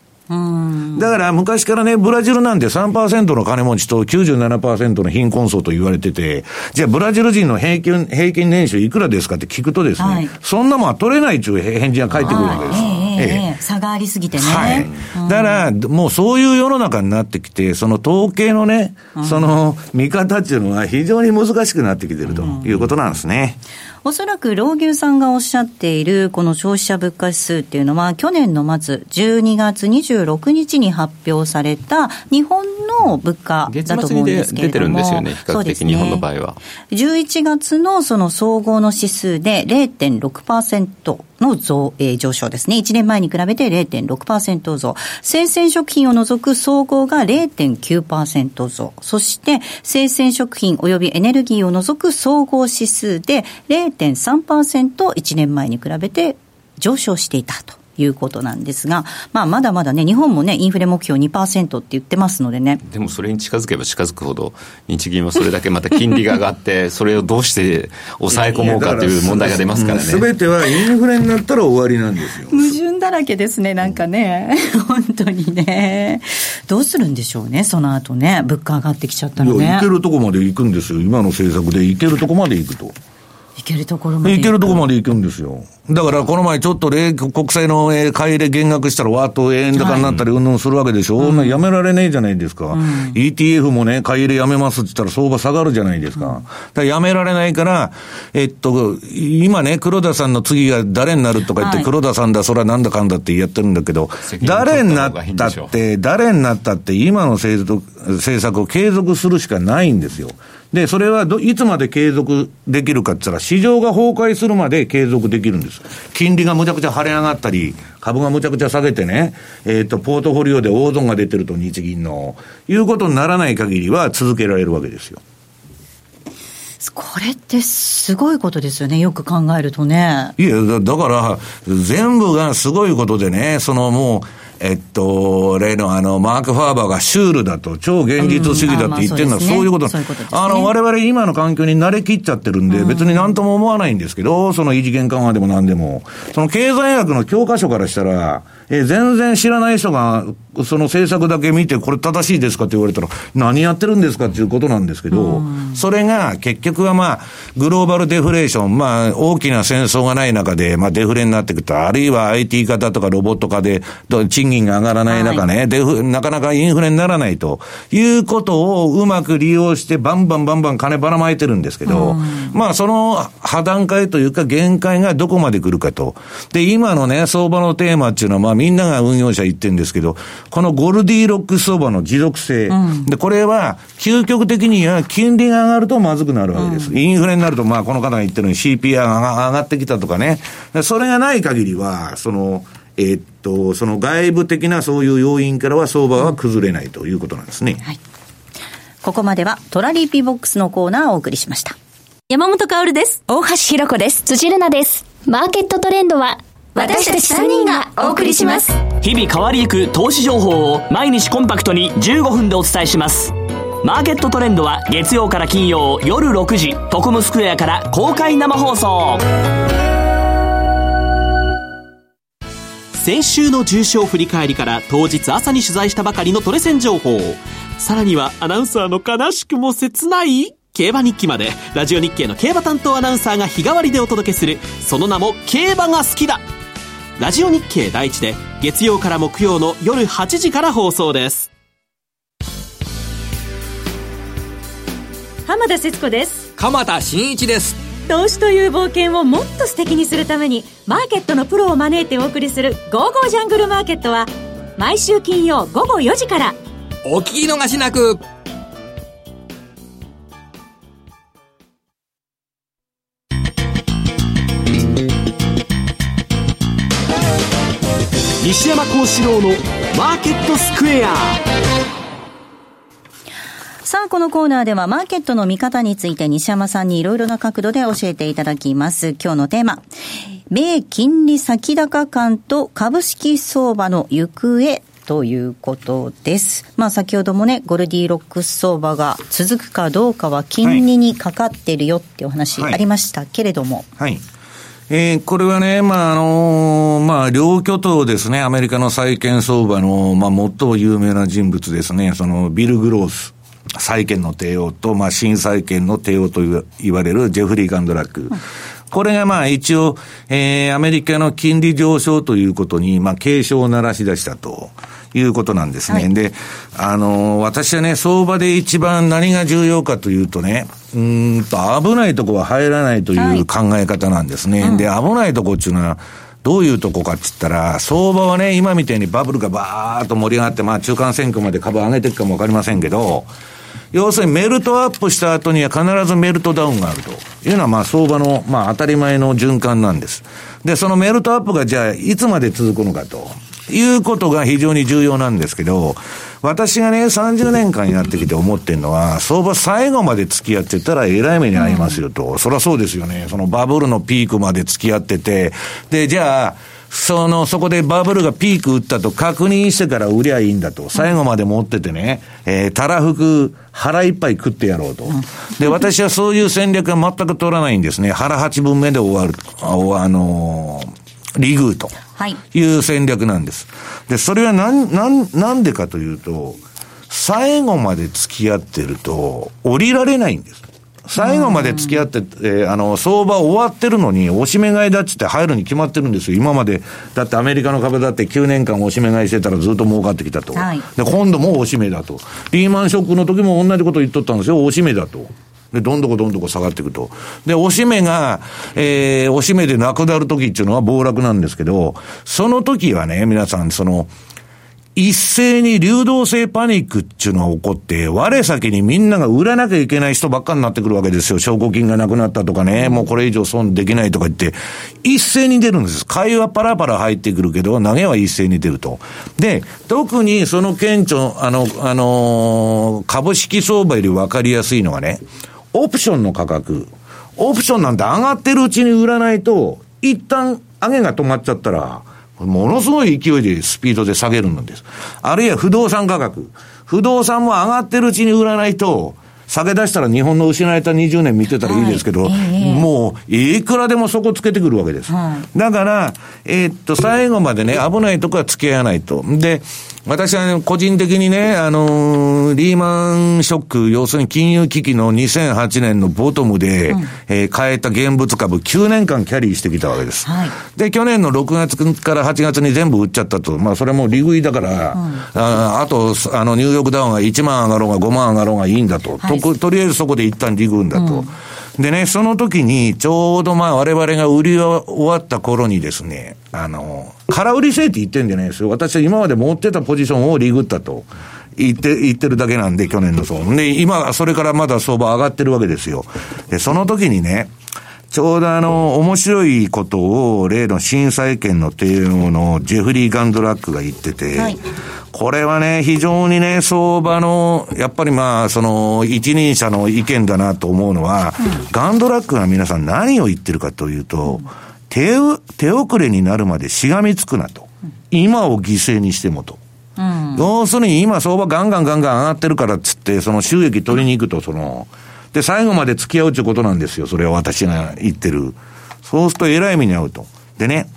だから昔からね、ブラジルなんて3%の金持ちと97%の貧困層と言われてて、じゃあブラジル人の平均、平均年収いくらですかって聞くとですね、はい、そんなもんは取れないっていう返事が返ってくるわけです。えね、ええ、差がありすぎてね。はい。だから、もうそういう世の中になってきて、その統計のね、その見方っていうのは非常に難しくなってきてるということなんですね。うんおそらく老牛さんがおっしゃっているこの消費者物価指数っていうのは、去年の末、12月26日に発表された日本の物価だと思うんですけれども。出てるんですよね、比較的日本の場合は。11月のその総合の指数で0.6%の増、えー、上昇ですね。1年前に比べて0.6%増。生鮮食品を除く総合が0.9%増。そして、生鮮食品及びエネルギーを除く総合指数で0.3%、1年前に比べて上昇していたと。いうことなんですが、まあ、まだまだね、日本もね、インフレ目標2%って言ってますのでね。でもそれに近づけば近づくほど、日銀はそれだけまた金利が上がって、それをどうして抑え込もうかという問題が出ますからね。すべてはインフレになったら終わりなんですよ。矛盾だらけですね、なんかね。本当にね。どうするんでしょうね、その後ね、物価上がってきちゃったらね。いけるとこまで行くんですよ、今の政策でいけるとこまで行くと。いけるところまで行けるところまで行くんですよ。だからこの前ちょっと国債の買い入れ減額したらわーっと円高になったりうんぬんするわけでしょ、はい、やめられねえじゃないですか、うん、ETF もね、買い入れやめますって言ったら相場下がるじゃないですか。うん、やめられないから、えっと、今ね、黒田さんの次が誰になるとか言って、はい、黒田さんだ、それはなんだかんだってやってるんだけど、誰になったって、誰になったって、今の政策を継続するしかないんですよ。で、それはど、いつまで継続できるかって言ったら、市場が崩壊するまで継続できるんです。金利がむちゃくちゃ跳ね上がったり、株がむちゃくちゃ下げてね、えっ、ー、と、ポートフォリオで大損が出てると日銀の、いうことにならない限りは続けられるわけですよ。これってすごいことですよね、よく考えるとね。いや、だから、全部がすごいことでね、そのもう、えっと、例のあの、マーク・ファーバーがシュールだと、超現実主義だって言ってるのは、そういうこと、あの、我々今の環境に慣れきっちゃってるんで、別になんとも思わないんですけど、その異次元緩和でもなんでも、その経済学の教科書からしたら、え全然知らない人が、その政策だけ見て、これ正しいですかって言われたら、何やってるんですかっていうことなんですけど、それが結局はまあ、グローバルデフレーション、まあ、大きな戦争がない中で、まあ、デフレになっていくと、あるいは IT 型とかロボット化で、賃金が上がらない中ね、はい、デフ、なかなかインフレにならないということをうまく利用して、バンバンバンバン金ばらまいてるんですけど、まあ、その破段階というか、限界がどこまで来るかと。で、今のね、相場のテーマっていうのは、まあ、みんなが運用者言ってるんですけど、このゴルディロック相場の持続性。うん、で、これは、究極的には金利が上がるとまずくなるわけです。うん、インフレになると、まあ、この方が言ってるように CPI が上がってきたとかね。それがない限りは、その、えー、っと、その外部的なそういう要因からは相場は崩れないということなんですね。はい。ここまではトラリピボックスのコーナーをお送りしました。山本薫です。大橋弘子です。辻るなです。マーケットトレンドは私たち3人がお送りします日々変わりゆく投資情報を毎日コンパクトに15分でお伝えしますマーケットトレンドは月曜から金曜夜6時トコムスクエアから公開生放送先週の重賞振り返りから当日朝に取材したばかりのトレセン情報。さらにはアナウンサーの悲しくも切ない？競馬日記まで。ラジオ日経の競馬担当アナウンサーが日替わりでお届けする。その名も競馬が好きだ。ラジオ日経第一で月曜から木曜の夜8時から放送です。浜田節子です。鎌田新一です投資という冒険をもっと素敵にするためにマーケットのプロを招いてお送りする「ゴーゴージャングルマーケット」は毎週金曜午後4時から。お聞き逃しなく。西山幸四郎のマーケットスクエアさあ、このコーナーではマーケットの見方について西山さんにいろいろな角度で教えていただきます。今日のテーマ。米金利先高感と株式相場の行方ということです。まあ先ほどもね、ゴルディロックス相場が続くかどうかは金利にかかってるよってお話ありましたけれども。はい、はいえー、これはね、まあ、あのー、まあ、両巨頭ですね、アメリカの債券相場の、まあ、最も有名な人物ですね、その、ビル・グロース。債券の帝王と、まあ、新債券の帝王と言われるジェフリー・ガンドラック。うんこれがまあ一応、えー、アメリカの金利上昇ということに、まあ警鐘を鳴らし出したと。いうことなんですね。はい、で、あのー、私はね、相場で一番何が重要かというとね、うんと、危ないとこは入らないという考え方なんですね。はいうん、で、危ないとこっていうのは、どういうとこかって言ったら、相場はね、今みたいにバブルがバーっと盛り上がって、まあ中間選挙まで株上げていくかもわかりませんけど、要するにメルトアップした後には必ずメルトダウンがあるというのは、まあ相場の、まあ当たり前の循環なんです。で、そのメルトアップがじゃあいつまで続くのかということが非常に重要なんですけど、私がね、30年間になってきて思ってるのは、相場最後まで付き合ってたらえらい目に遭いますよと。そりゃそうですよね。そのバブルのピークまで付き合ってて、で、じゃあ、その、そこでバブルがピーク打ったと確認してから売りゃいいんだと。最後まで持っててね、えー、たらふく腹いっぱい食ってやろうと。で、私はそういう戦略は全く取らないんですね。腹八分目で終わる。あのー、リグーと。いう戦略なんです。で、それはなん、なん、なんでかというと、最後まで付き合ってると、降りられないんです。最後まで付き合って、えー、あの、相場終わってるのに、押し目買いだっつって入るに決まってるんですよ。今まで、だってアメリカの株だって9年間押し目買いしてたらずっと儲かってきたと。はい、で、今度も押し目だと。リーマンショックの時も同じこと言っとったんですよ。押し目だと。で、どんどこどんどこ下がっていくと。で、押し目が、えー、押し目でなくなる時っていうのは暴落なんですけど、その時はね、皆さん、その、一斉に流動性パニックっていうのが起こって、我先にみんなが売らなきゃいけない人ばっかになってくるわけですよ。証拠金がなくなったとかね、もうこれ以上損できないとか言って、一斉に出るんです。買いはパラパラ入ってくるけど、投げは一斉に出ると。で、特にその顕著、あの、あのー、株式相場より分かりやすいのがね、オプションの価格。オプションなんて上がってるうちに売らないと、一旦上げが止まっちゃったら、ものすごい勢いでスピードで下げるんです。あるいは不動産価格。不動産も上がってるうちに売らないと、下げ出したら日本の失われた20年見てたらいいですけど、はいえー、もう、いくらでもそこつけてくるわけです。はい、だから、えー、っと、最後までね、危ないとこは付き合わないと。で、私は、ね、個人的にね、あのー、リーマンショック、要するに金融危機の2008年のボトムで、うん、えー、買えた現物株9年間キャリーしてきたわけです。はい、で、去年の6月から8月に全部売っちゃったと。まあ、それも利食いだから、うん、ああと、あの、ニューヨークダウンが1万上がろうが5万上がろうがいいんだと。はい、ととりあえずそこで一旦利食うんだと。うんでね、その時に、ちょうどまあ我々が売り終わった頃にですね、あの、空売り制って言ってんじゃないですよ。私は今まで持ってたポジションをリグったと。言って、言ってるだけなんで、去年のそう。で、今、それからまだ相場上がってるわけですよ。で、その時にね、ちょうどあの、面白いことを、例の震災権の提案のジェフリー・ガンドラックが言ってて、はい、これはね、非常にね、相場の、やっぱりまあ、その、一人者の意見だなと思うのは、うん、ガンドラックが皆さん何を言ってるかというと、うん、手、手遅れになるまでしがみつくなと。今を犠牲にしてもと。うん、要するに今相場ガンガンガンガン上がってるからっつって、その収益取りに行くと、その、で、最後まで付き合うってことなんですよ。それは私が言ってる。そうすると偉い目に遭うと。でね、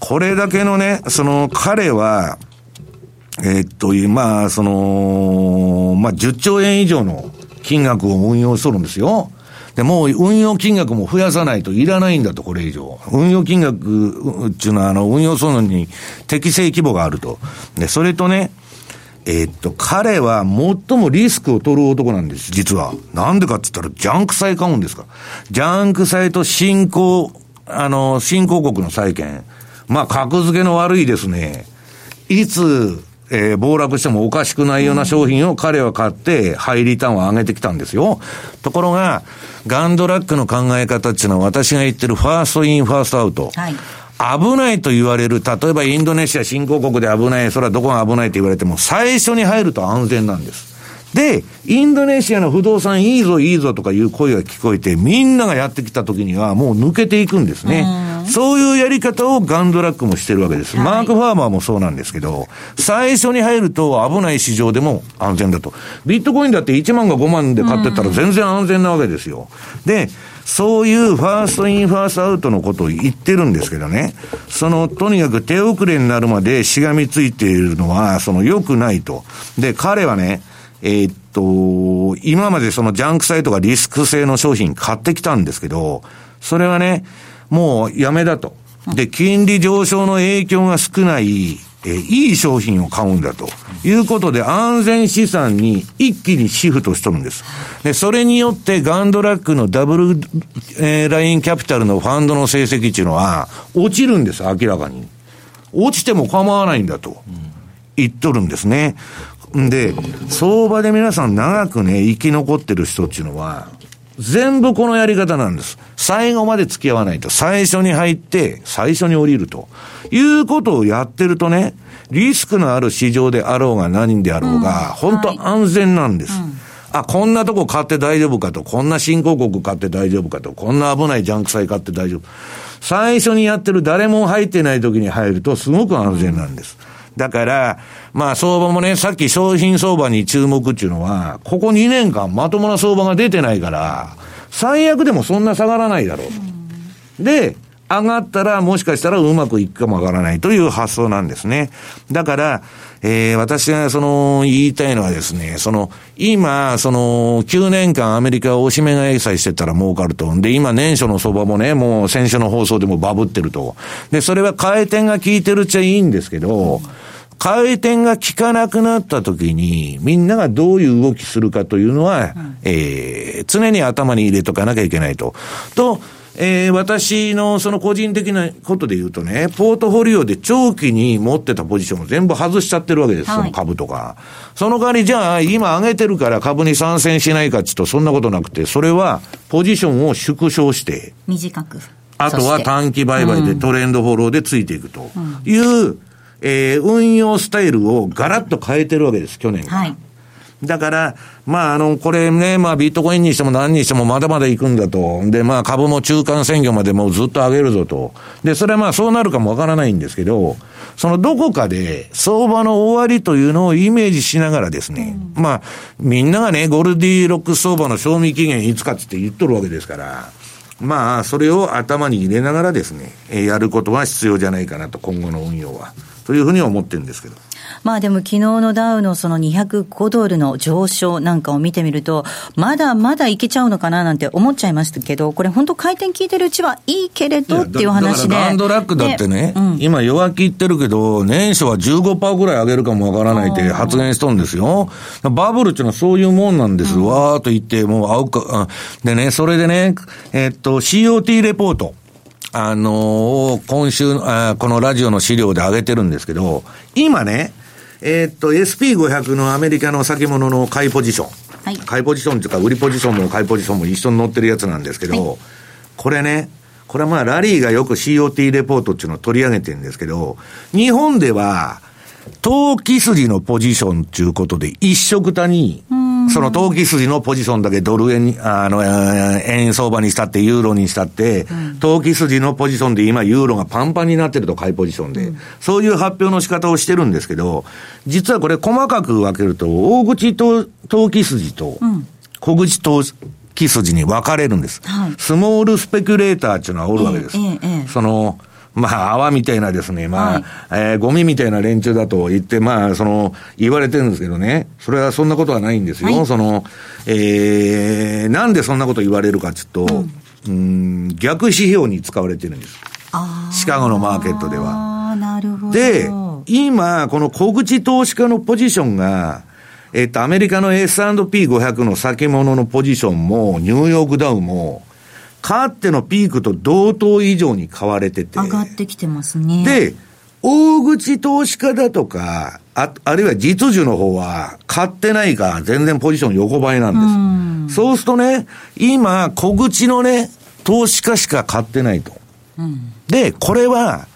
これだけのね、その彼は、えー、っと、まあ、その、まあ、10兆円以上の金額を運用しとるんですよ。で、もう運用金額も増やさないといらないんだと、これ以上。運用金額っていうのは、あの、運用するのに適正規模があると。で、それとね、えー、っと、彼は最もリスクを取る男なんです、実は。なんでかって言ったら、ジャンク債買うんですか。ジャンク債と新興、あの、新興国の債券。まあ、格付けの悪いですね。いつ、えー、暴落してもおかしくないような商品を彼は買って、ハイリターンを上げてきたんですよ。ところが、ガンドラックの考え方っていうのは私が言ってるファーストイン、ファーストアウト。はい危ないと言われる、例えばインドネシア新興国で危ない、それはどこが危ないと言われても、最初に入ると安全なんです。で、インドネシアの不動産いいぞいいぞとかいう声が聞こえて、みんながやってきた時にはもう抜けていくんですね。そういうやり方をガンドラックもしてるわけです。はい、マーク・ファーバーもそうなんですけど、最初に入ると危ない市場でも安全だと。ビットコインだって1万か5万で買ってたら全然安全なわけですよ。で、そういうファーストイン、ファーストアウトのことを言ってるんですけどね、その、とにかく手遅れになるまでしがみついているのは、その良くないと。で、彼はね、えー、っと、今までそのジャンク債とかリスク性の商品買ってきたんですけど、それはね、もうやめだと。で、金利上昇の影響が少ない、え、いい商品を買うんだということで、安全資産に一気にシフトしとるんです。で、それによってガンドラックのダブル、えー、ラインキャピタルのファンドの成績っていうのは、落ちるんです、明らかに。落ちても構わないんだと言っとるんですね。で、相場で皆さん長くね、生き残ってる人っていうのは、全部このやり方なんです。最後まで付き合わないと。最初に入って、最初に降りると。いうことをやってるとね、リスクのある市場であろうが何であろうが、本当安全なんです。うんあ、こんなとこ買って大丈夫かと、こんな新興国買って大丈夫かと、こんな危ないジャンク債買って大丈夫。最初にやってる誰も入ってない時に入るとすごく安全なんです。だから、まあ相場もね、さっき商品相場に注目っていうのは、ここ2年間まともな相場が出てないから、最悪でもそんな下がらないだろう。で、上がったらもしかしたらうまくいくかもわからないという発想なんですね。だから、えー、私がその言いたいのはですね、その、今、その、9年間アメリカをおしめ買いさえしてたら儲かると。で、今年初の相場もね、もう先週の放送でもバブってると。で、それは回転が効いてるっちゃいいんですけど、回転が効かなくなった時に、みんながどういう動きするかというのは、うん、えー、常に頭に入れとかなきゃいけないと。と、えー、私のその個人的なことで言うとね、ポートフォリオで長期に持ってたポジションを全部外しちゃってるわけです、はい、その株とか。その代わりじゃあ、今上げてるから株に参戦しないかって言うと、そんなことなくて、それはポジションを縮小して、短く。あとは短期売買でトレンドフォローでついていくという、うん、えー、運用スタイルをガラッと変えてるわけです、去年から。はいだから、まあ、あの、これね、まあ、ビットコインにしても何にしてもまだまだ行くんだと。で、まあ、株も中間選挙までもうずっと上げるぞと。で、それはまあ、そうなるかもわからないんですけど、そのどこかで相場の終わりというのをイメージしながらですね、うん、まあ、みんながね、ゴルディロック相場の賞味期限いつかって言っとるわけですから、まあ、それを頭に入れながらですね、やることは必要じゃないかなと、今後の運用は。というふうに思ってるんですけど。まあでも昨日のダウのその205ドルの上昇なんかを見てみると、まだまだいけちゃうのかななんて思っちゃいましたけど、これ本当回転聞いてるうちはいいけれどっていう話で。ガンドラックだってね、うん、今弱気言ってるけど、年初は15%ぐらい上げるかもわからないって発言しとんですよ。バブルっていうのはそういうもんなんです。うん、わーっと言って、もう合うか、でね、それでね、えっと、COT レポート。あのー、今週あ、このラジオの資料で上げてるんですけど、今ね、えー、っと、SP500 のアメリカの先物の買いポジション。はい、買いポジションというか、売りポジションも買いポジションも一緒に載ってるやつなんですけど、はい、これね、これはまあ、ラリーがよく COT レポートっていうのを取り上げてるんですけど、日本では、投機筋のポジションということで、一色たに、その投機筋のポジションだけドル円に、あの、円相場にしたって、ユーロにしたって、投機筋のポジションで今、ユーロがパンパンになってると、買いポジションで、そういう発表の仕方をしてるんですけど、実はこれ細かく分けると、大口投機筋と、小口投機筋に分かれるんです。スモールスペキュレーターっていうのはおるわけです。その、まあ、泡みたいなですね、まあ、はい、えー、ゴミみたいな連中だと言って、まあ、その、言われてるんですけどね、それはそんなことはないんですよ。はい、その、えー、なんでそんなこと言われるかっていうと、うん、ん、逆指標に使われてるんです。シカゴのマーケットでは。なるほど。で、今、この小口投資家のポジションが、えっと、アメリカの S&P500 の先物のポジションも、ニューヨークダウも、かってのピークと同等以上に買われてて。上がってきてますね。で、大口投資家だとか、あ、あるいは実需の方は、買ってないから全然ポジション横ばいなんです。そうするとね、今、小口のね、投資家しか買ってないと。うん、で、これは、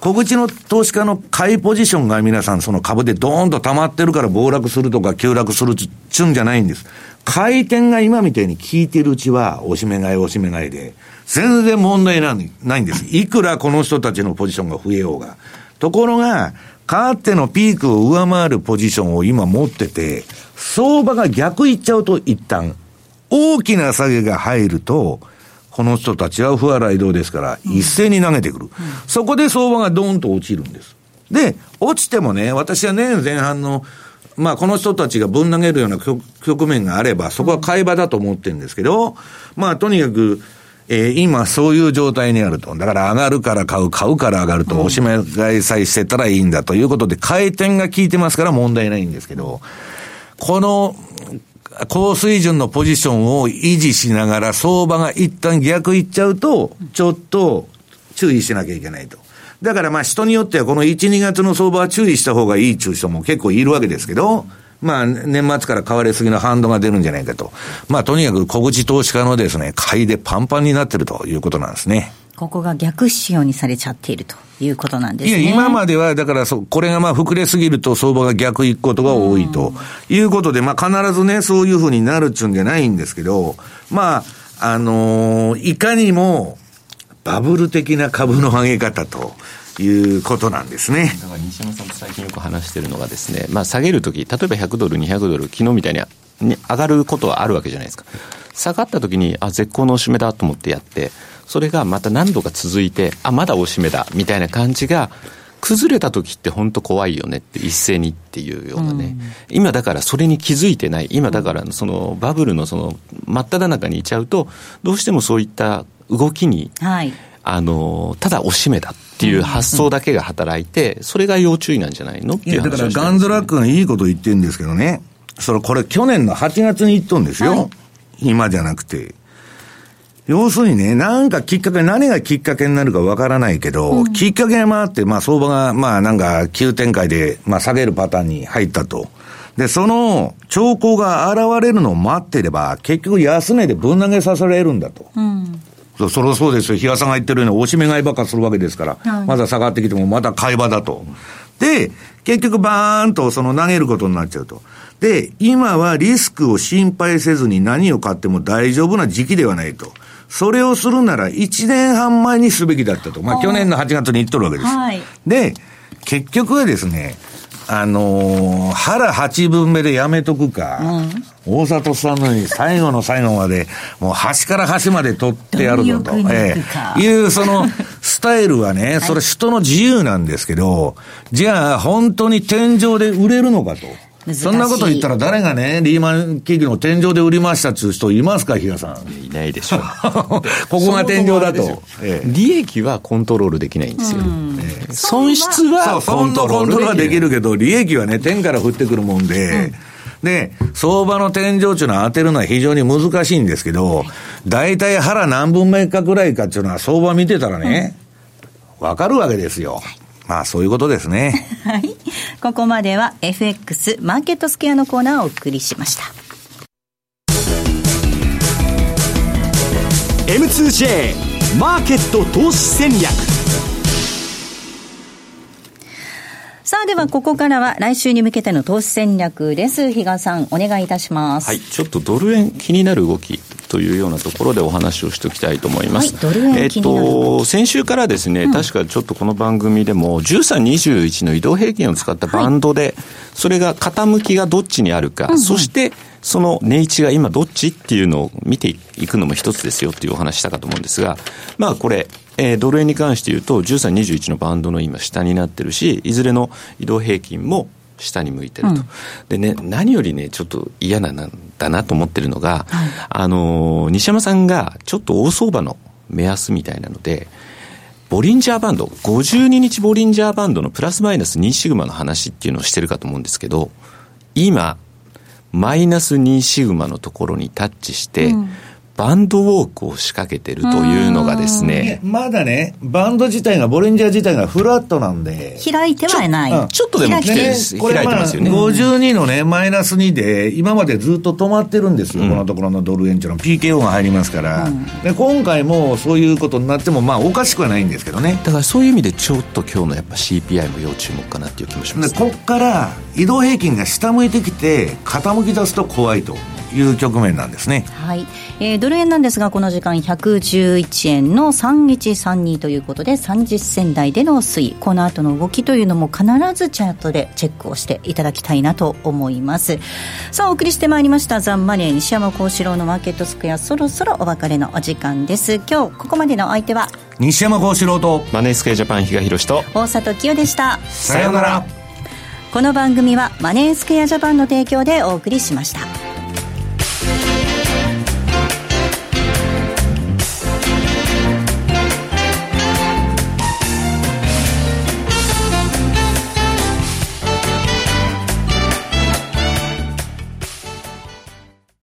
小口の投資家の買いポジションが皆さんその株でドーンと溜まってるから暴落するとか急落するっちゅんじゃないんです。回転が今みたいに効いてるうちは、おしめ買いおしめ買いで、全然問題ないないんです。いくらこの人たちのポジションが増えようが。ところが、かってのピークを上回るポジションを今持ってて、相場が逆いっちゃうと一旦、大きな下げが入ると、この人たちは不和移動ですから、一斉に投げてくる。うん、そこで相場がドーンと落ちるんです。で、落ちてもね、私は年前半のまあ、この人たちがぶん投げるような局面があれば、そこは買い場だと思ってるんですけど、まあ、とにかく、えー、今そういう状態にあると。だから上がるから買う、買うから上がると、おしめ買いさえしてたらいいんだということで、回転が効いてますから問題ないんですけど、この、高水準のポジションを維持しながら相場が一旦逆いっちゃうと、ちょっと注意しなきゃいけないと。だからまあ人によってはこの1、2月の相場は注意した方がいいという人も結構いるわけですけど、まあ、年末から買われすぎの反動が出るんじゃないかと。まあ、とにかく小口投資家のですね、買いでパンパンになってるということなんですね。ここが逆仕様にされちゃっているということなんですね。いや、今までは、だからそ、これがまあ膨れすぎると相場が逆行くことが多いということで、まあ必ずね、そういうふうになるっちゅうんじゃないんですけど、まあ、あのー、いかにもバブル的な株の上げ方と、いうことなんですね。だから西山さんと最近よく話してるのがですね、まあ下げるとき、例えば100ドル、200ドル、昨日みたいに上がることはあるわけじゃないですか。下がったときに、あ、絶好のおしめだと思ってやって、それがまた何度か続いて、あ、まだおしめだ、みたいな感じが、崩れた時って本当怖いよねって一斉にっていうようなね、うん、今だからそれに気づいてない。今だからそのバブルのその真っ只中にいちゃうとどうしてもそういった動きに、はい、あのただおしめだっていう発想だけが働いて、それが要注意なんじゃないのっていう話だからガンズラックがいいこと言ってるんですけどね。それこれ去年の8月に言っとんですよ、はい、今じゃなくて要するにね、なんかきっかけ、何がきっかけになるかわからないけど、うん、きっかけがあって、まあ相場が、まあなんか急展開で、まあ下げるパターンに入ったと。で、その兆候が現れるのを待ってれば、結局安値でぶん投げさせられるんだと。うん、そそりゃそうですよ。日嘉さんが言ってるように、おしめ買いばっかするわけですから、はい、まだ下がってきてもまた買い場だと。で、結局バーンとその投げることになっちゃうと。で、今はリスクを心配せずに何を買っても大丈夫な時期ではないと。それをするなら1年半前にすべきだったと。まあ去年の8月に言っとるわけです。はい、で、結局はですね、あのー、腹八分目でやめとくか、うん、大里さんのように最後の最後まで、もう端から端まで取ってやるぞと、ええ、いうそのスタイルはね、それ人の自由なんですけど、じゃあ本当に天井で売れるのかと。そんなこと言ったら誰がね、リーマン企業の天井で売りましたっていう人いますか、比嘉さん。いないでしょう。ここが天井だと。利益はコントロールできないんですよ。損失はコントロールはできるけど、利益はね、天から降ってくるもんで、で、相場の天井っていうのは当てるのは非常に難しいんですけど、大体腹何分目かぐらいかっていうのは相場見てたらね、わかるわけですよ。まあそういうことですね。はい。ここまでは FX マーケットスケアのコーナーをお送りしました。M2J マーケット投資戦略さあではここからは来週に向けての投資戦略です。比嘉さんお願いいたします。はい。ちょっとドル円気になる動きというようなところでお話をしておきたいと思います。はい、えっ、と、先週からですね、うん、確かちょっとこの番組でも、13、21の移動平均を使ったバンドで、はい、それが傾きがどっちにあるか、うんうん、そして、その値位置が今どっちっていうのを見ていくのも一つですよっていうお話したかと思うんですが、まあこれ、えー、ドル円に関して言うと、13、21のバンドの今下になってるし、いずれの移動平均も下に向いてると、うん、でね、何よりね、ちょっと嫌なんだなと思ってるのが、はい、あの、西山さんがちょっと大相場の目安みたいなので、ボリンジャーバンド、52日ボリンジャーバンドのプラスマイナス2シグマの話っていうのをしてるかと思うんですけど、今、マイナス2シグマのところにタッチして、うん。バンドウォークを仕掛けてるというのがですね。まだね、バンド自体が、ボリンジャー自体がフラットなんで。開いてはない。ちょうん、ちょっとでも来てる、ね、開いてますよね。52のね、マイナス2で、今までずっと止まってるんですよ、うん、このところのドル円長の PKO が入りますから、うん、で。今回もそういうことになっても、まあ、おかしくはないんですけどね。だからそういう意味で、ちょっと今日のやっぱ CPI も要注目かなっていう気もします、ね、こっから移動平均が下向いてきて、傾き出すと怖いと。いう局面なんですね。はい。えー、ドル円なんですが、この時間111円の3132ということで、30銭台での推移、この後の動きというのも必ずチャートでチェックをしていただきたいなと思います。さあ、お送りしてまいりました、ザンマネー西山幸四郎のマーケットスクエア、そろそろお別れのお時間です。今日、ここまでのお相手は、西山幸四郎と、マネースクエアジャパン比嘉宏と、大里清でした。さようなら。この番組はマネースクエアジャパンの提供でお送りしました。Thank you.